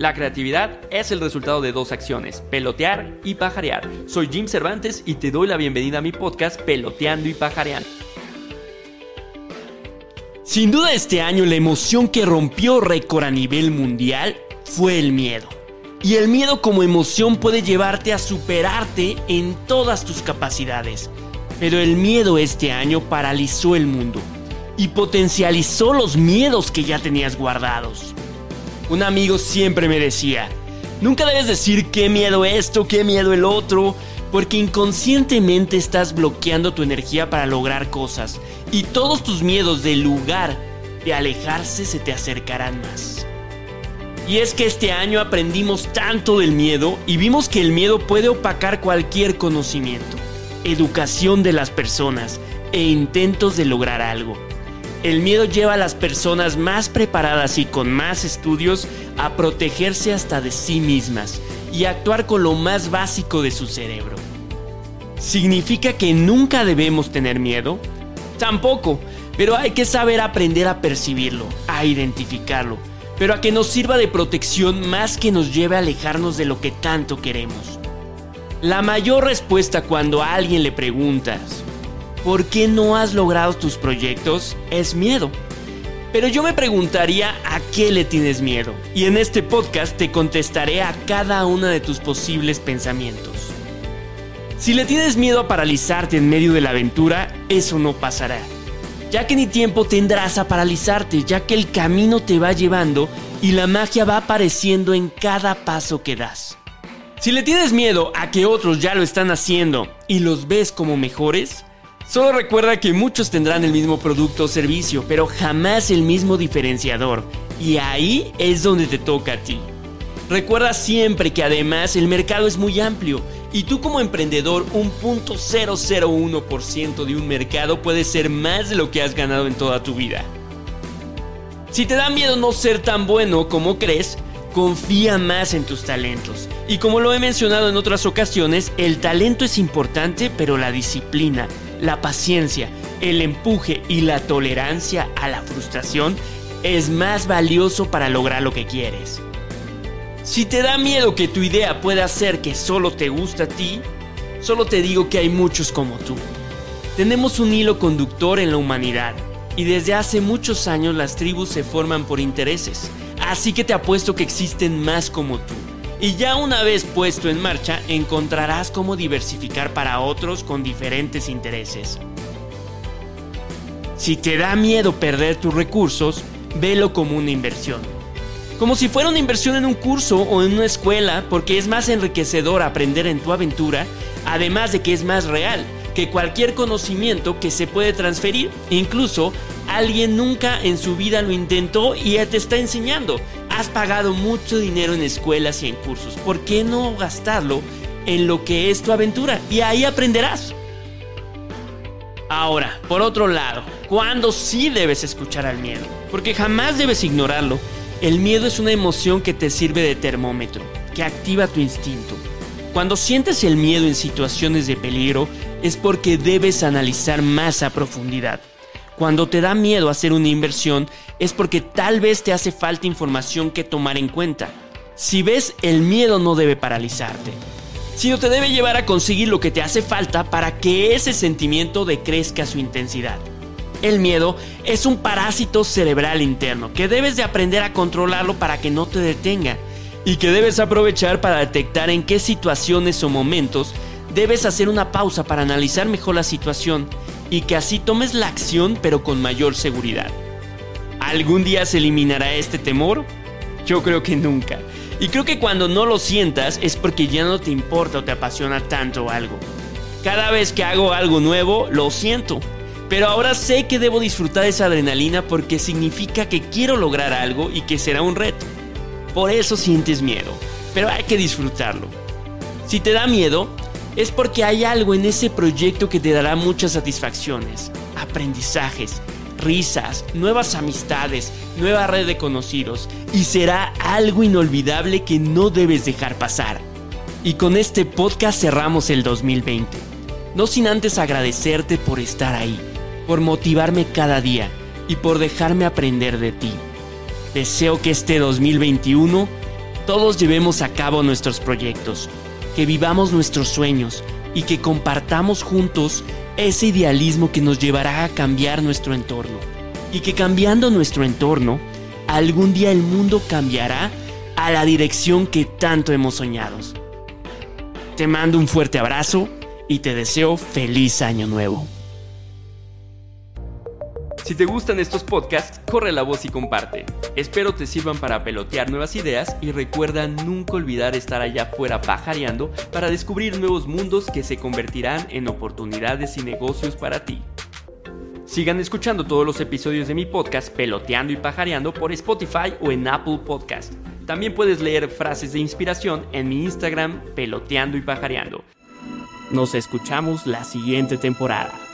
La creatividad es el resultado de dos acciones, pelotear y pajarear. Soy Jim Cervantes y te doy la bienvenida a mi podcast Peloteando y Pajareando. Sin duda este año la emoción que rompió récord a nivel mundial fue el miedo. Y el miedo como emoción puede llevarte a superarte en todas tus capacidades. Pero el miedo este año paralizó el mundo y potencializó los miedos que ya tenías guardados. Un amigo siempre me decía, nunca debes decir qué miedo esto, qué miedo el otro, porque inconscientemente estás bloqueando tu energía para lograr cosas y todos tus miedos del lugar de alejarse se te acercarán más. Y es que este año aprendimos tanto del miedo y vimos que el miedo puede opacar cualquier conocimiento, educación de las personas e intentos de lograr algo. El miedo lleva a las personas más preparadas y con más estudios a protegerse hasta de sí mismas y actuar con lo más básico de su cerebro. ¿Significa que nunca debemos tener miedo? Tampoco, pero hay que saber aprender a percibirlo, a identificarlo, pero a que nos sirva de protección más que nos lleve a alejarnos de lo que tanto queremos. La mayor respuesta cuando a alguien le preguntas, ¿por qué no has logrado tus proyectos? Es miedo. Pero yo me preguntaría a qué le tienes miedo. Y en este podcast te contestaré a cada uno de tus posibles pensamientos. Si le tienes miedo a paralizarte en medio de la aventura, eso no pasará. Ya que ni tiempo tendrás a paralizarte, ya que el camino te va llevando y la magia va apareciendo en cada paso que das. Si le tienes miedo a que otros ya lo están haciendo y los ves como mejores, Solo recuerda que muchos tendrán el mismo producto o servicio, pero jamás el mismo diferenciador. Y ahí es donde te toca a ti. Recuerda siempre que además el mercado es muy amplio y tú como emprendedor un punto .001% de un mercado puede ser más de lo que has ganado en toda tu vida. Si te da miedo no ser tan bueno como crees, confía más en tus talentos. Y como lo he mencionado en otras ocasiones, el talento es importante, pero la disciplina, la paciencia, el empuje y la tolerancia a la frustración es más valioso para lograr lo que quieres. Si te da miedo que tu idea pueda ser que solo te gusta a ti, solo te digo que hay muchos como tú. Tenemos un hilo conductor en la humanidad y desde hace muchos años las tribus se forman por intereses, así que te apuesto que existen más como tú. Y ya una vez puesto en marcha, encontrarás cómo diversificar para otros con diferentes intereses. Si te da miedo perder tus recursos, velo como una inversión. Como si fuera una inversión en un curso o en una escuela, porque es más enriquecedor aprender en tu aventura, además de que es más real que cualquier conocimiento que se puede transferir. Incluso alguien nunca en su vida lo intentó y ya te está enseñando has pagado mucho dinero en escuelas y en cursos. ¿Por qué no gastarlo en lo que es tu aventura? Y ahí aprenderás. Ahora, por otro lado, ¿cuándo sí debes escuchar al miedo? Porque jamás debes ignorarlo. El miedo es una emoción que te sirve de termómetro, que activa tu instinto. Cuando sientes el miedo en situaciones de peligro, es porque debes analizar más a profundidad. Cuando te da miedo hacer una inversión es porque tal vez te hace falta información que tomar en cuenta. Si ves, el miedo no debe paralizarte, sino te debe llevar a conseguir lo que te hace falta para que ese sentimiento decrezca su intensidad. El miedo es un parásito cerebral interno que debes de aprender a controlarlo para que no te detenga y que debes aprovechar para detectar en qué situaciones o momentos debes hacer una pausa para analizar mejor la situación y que así tomes la acción pero con mayor seguridad. ¿Algún día se eliminará este temor? Yo creo que nunca. Y creo que cuando no lo sientas es porque ya no te importa o te apasiona tanto algo. Cada vez que hago algo nuevo, lo siento. Pero ahora sé que debo disfrutar esa adrenalina porque significa que quiero lograr algo y que será un reto. Por eso sientes miedo, pero hay que disfrutarlo. Si te da miedo, es porque hay algo en ese proyecto que te dará muchas satisfacciones, aprendizajes, risas, nuevas amistades, nueva red de conocidos y será algo inolvidable que no debes dejar pasar. Y con este podcast cerramos el 2020. No sin antes agradecerte por estar ahí, por motivarme cada día y por dejarme aprender de ti. Deseo que este 2021 todos llevemos a cabo nuestros proyectos, que vivamos nuestros sueños y que compartamos juntos ese idealismo que nos llevará a cambiar nuestro entorno. Y que cambiando nuestro entorno, algún día el mundo cambiará a la dirección que tanto hemos soñado. Te mando un fuerte abrazo y te deseo feliz año nuevo. Si te gustan estos podcasts, corre la voz y comparte. Espero te sirvan para pelotear nuevas ideas y recuerda nunca olvidar estar allá afuera pajareando para descubrir nuevos mundos que se convertirán en oportunidades y negocios para ti. Sigan escuchando todos los episodios de mi podcast Peloteando y Pajareando por Spotify o en Apple Podcast. También puedes leer frases de inspiración en mi Instagram Peloteando y Pajareando. Nos escuchamos la siguiente temporada.